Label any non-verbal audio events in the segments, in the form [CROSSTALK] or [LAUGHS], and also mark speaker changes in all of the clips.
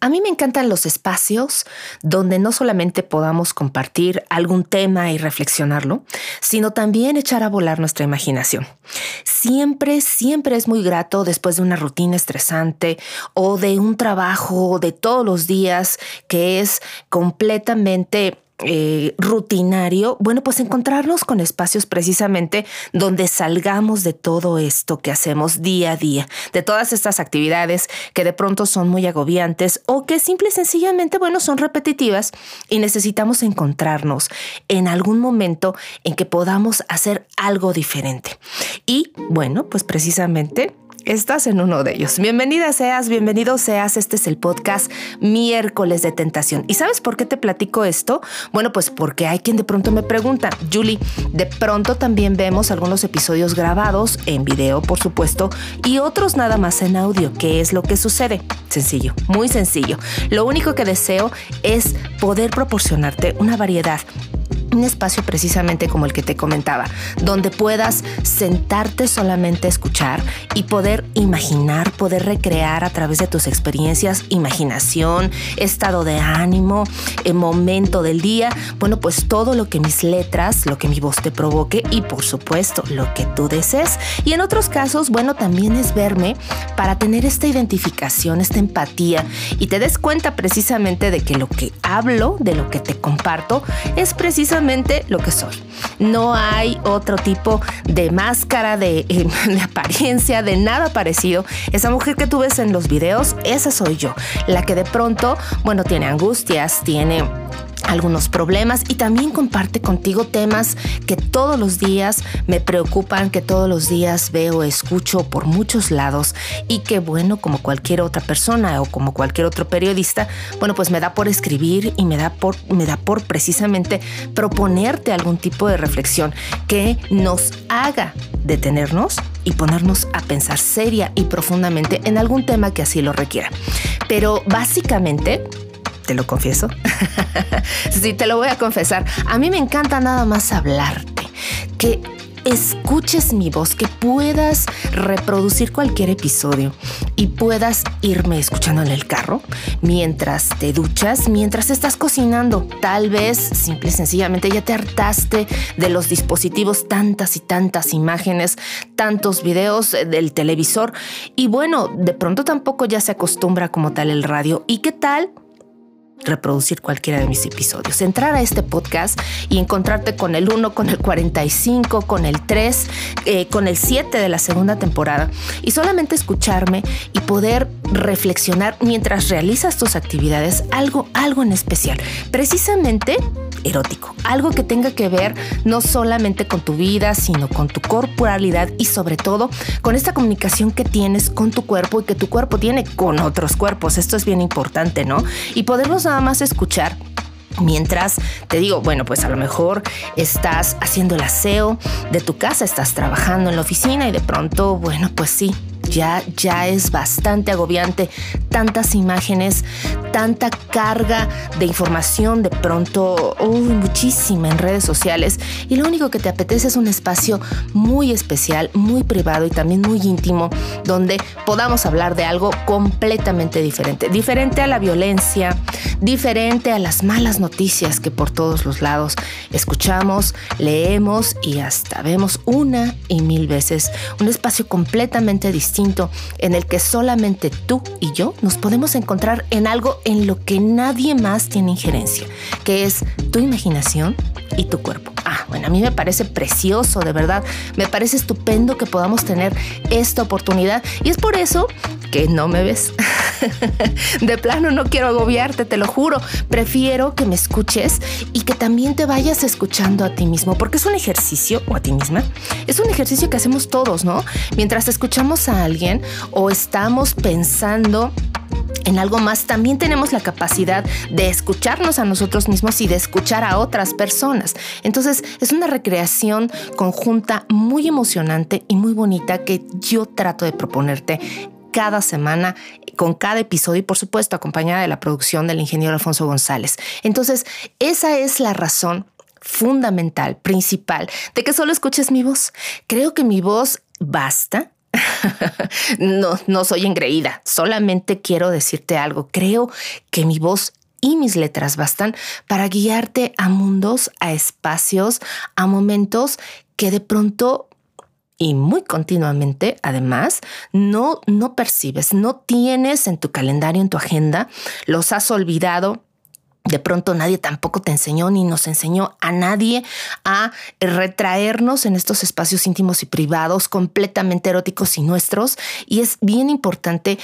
Speaker 1: A mí me encantan los espacios donde no solamente podamos compartir algún tema y reflexionarlo, sino también echar a volar nuestra imaginación. Siempre, siempre es muy grato después de una rutina estresante o de un trabajo de todos los días que es completamente eh, rutinario, bueno, pues encontrarnos con espacios precisamente donde salgamos de todo esto que hacemos día a día, de todas estas actividades que de pronto son muy agobiantes o que simple y sencillamente, bueno, son repetitivas y necesitamos encontrarnos en algún momento en que podamos hacer algo diferente. Y bueno, pues precisamente estás en uno de ellos. Bienvenida seas, bienvenido seas. Este es el podcast Miércoles de Tentación. ¿Y sabes por qué te platico esto? Bueno, pues porque hay quien de pronto me pregunta, Julie, de pronto también vemos algunos episodios grabados en video, por supuesto, y otros nada más en audio. ¿Qué es lo que sucede? Sencillo, muy sencillo. Lo único que deseo es poder proporcionarte una variedad un espacio precisamente como el que te comentaba, donde puedas sentarte solamente a escuchar y poder imaginar, poder recrear a través de tus experiencias, imaginación, estado de ánimo, el momento del día, bueno, pues todo lo que mis letras, lo que mi voz te provoque y por supuesto lo que tú desees. Y en otros casos, bueno, también es verme para tener esta identificación, esta empatía y te des cuenta precisamente de que lo que hablo, de lo que te comparto, es precisamente lo que soy. No hay otro tipo de máscara, de, [LAUGHS] de, apariencia, de nada parecido. Esa mujer que tú ves en los videos, esa soy yo. La que de pronto, bueno, tiene angustias, tiene algunos problemas y también comparte contigo temas que todos los días me preocupan, que todos los días veo, escucho por muchos lados y que bueno, como cualquier otra persona o como cualquier otro periodista, bueno, pues me da por escribir y me da por me da por precisamente proponerte algún tipo de reflexión que nos haga detenernos y ponernos a pensar seria y profundamente en algún tema que así lo requiera. Pero básicamente te lo confieso. [LAUGHS] sí, te lo voy a confesar. A mí me encanta nada más hablarte. Que escuches mi voz, que puedas reproducir cualquier episodio y puedas irme escuchando en el carro mientras te duchas, mientras estás cocinando. Tal vez simple y sencillamente ya te hartaste de los dispositivos, tantas y tantas imágenes, tantos videos del televisor y bueno, de pronto tampoco ya se acostumbra como tal el radio. ¿Y qué tal? Reproducir cualquiera de mis episodios. Entrar a este podcast y encontrarte con el 1, con el 45, con el 3, eh, con el 7 de la segunda temporada y solamente escucharme y poder reflexionar mientras realizas tus actividades algo, algo en especial. Precisamente erótico, algo que tenga que ver no solamente con tu vida, sino con tu corporalidad y sobre todo con esta comunicación que tienes con tu cuerpo y que tu cuerpo tiene con otros cuerpos. Esto es bien importante, ¿no? Y podernos nada más escuchar Mientras te digo, bueno, pues a lo mejor estás haciendo el aseo de tu casa, estás trabajando en la oficina y de pronto, bueno, pues sí, ya, ya es bastante agobiante, tantas imágenes, tanta carga de información, de pronto, muchísima en redes sociales, y lo único que te apetece es un espacio muy especial, muy privado y también muy íntimo, donde podamos hablar de algo completamente diferente, diferente a la violencia, diferente a las malas noticias que por todos los lados escuchamos, leemos y hasta vemos una y mil veces, un espacio completamente distinto en el que solamente tú y yo nos podemos encontrar en algo en lo que nadie más tiene injerencia, que es tu imaginación y tu cuerpo. Ah, bueno, a mí me parece precioso, de verdad. Me parece estupendo que podamos tener esta oportunidad y es por eso que no me ves. [LAUGHS] de plano no quiero agobiarte, te lo juro. Prefiero que me escuches y que también te vayas escuchando a ti mismo, porque es un ejercicio, o a ti misma, es un ejercicio que hacemos todos, ¿no? Mientras escuchamos a alguien o estamos pensando en algo más, también tenemos la capacidad de escucharnos a nosotros mismos y de escuchar a otras personas. Entonces es una recreación conjunta muy emocionante y muy bonita que yo trato de proponerte cada semana con cada episodio y por supuesto acompañada de la producción del ingeniero Alfonso González. Entonces, esa es la razón fundamental, principal, de que solo escuches mi voz. Creo que mi voz basta [LAUGHS] no, no soy engreída, solamente quiero decirte algo. Creo que mi voz y mis letras bastan para guiarte a mundos, a espacios, a momentos que de pronto y muy continuamente, además, no, no percibes, no tienes en tu calendario, en tu agenda, los has olvidado, de pronto nadie tampoco te enseñó ni nos enseñó a nadie a retraernos en estos espacios íntimos y privados completamente eróticos y nuestros. Y es bien importante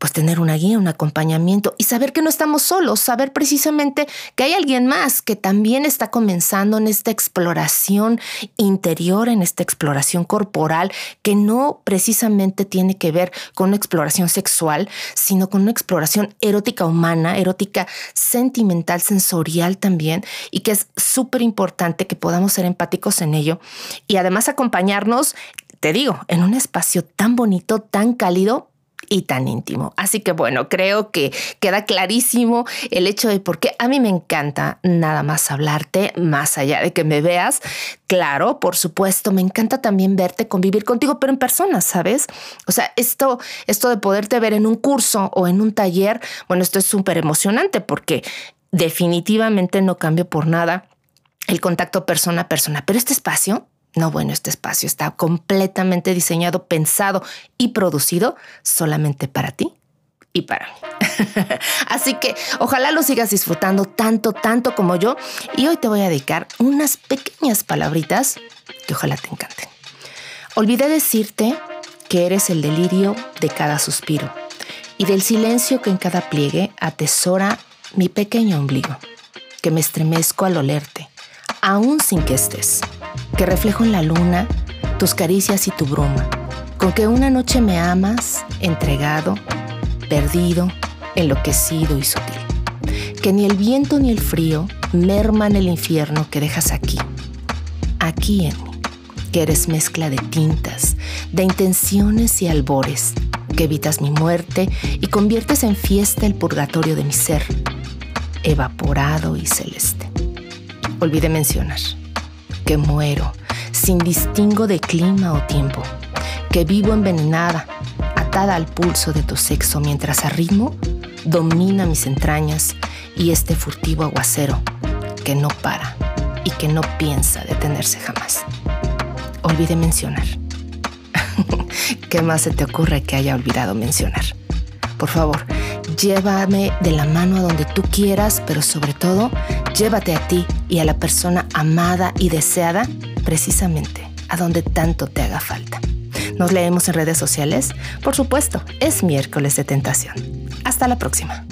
Speaker 1: pues tener una guía, un acompañamiento y saber que no estamos solos, saber precisamente que hay alguien más que también está comenzando en esta exploración interior, en esta exploración corporal, que no precisamente tiene que ver con una exploración sexual, sino con una exploración erótica humana, erótica sentimental, sensorial también, y que es súper importante que podamos ser empáticos en ello y además acompañarnos te digo, en un espacio tan bonito, tan cálido, y tan íntimo. Así que bueno, creo que queda clarísimo el hecho de por qué a mí me encanta nada más hablarte, más allá de que me veas. Claro, por supuesto, me encanta también verte, convivir contigo, pero en persona, ¿sabes? O sea, esto, esto de poderte ver en un curso o en un taller, bueno, esto es súper emocionante porque definitivamente no cambio por nada el contacto persona a persona, pero este espacio no, bueno, este espacio está completamente diseñado, pensado y producido solamente para ti y para mí. [LAUGHS] Así que ojalá lo sigas disfrutando tanto, tanto como yo. Y hoy te voy a dedicar unas pequeñas palabritas que ojalá te encanten. Olvidé decirte que eres el delirio de cada suspiro y del silencio que en cada pliegue atesora mi pequeño ombligo, que me estremezco al olerte, aún sin que estés que reflejo en la luna tus caricias y tu bruma, con que una noche me amas, entregado, perdido, enloquecido y sutil, que ni el viento ni el frío merman el infierno que dejas aquí, aquí en mí, que eres mezcla de tintas, de intenciones y albores, que evitas mi muerte y conviertes en fiesta el purgatorio de mi ser, evaporado y celeste. Olvidé mencionar que muero, sin distingo de clima o tiempo, que vivo envenenada, atada al pulso de tu sexo mientras a ritmo domina mis entrañas y este furtivo aguacero que no para y que no piensa detenerse jamás. Olvide mencionar. [LAUGHS] ¿Qué más se te ocurre que haya olvidado mencionar? Por favor, llévame de la mano a donde tú quieras, pero sobre todo, llévate a ti y a la persona amada y deseada precisamente a donde tanto te haga falta. Nos leemos en redes sociales. Por supuesto, es miércoles de tentación. Hasta la próxima.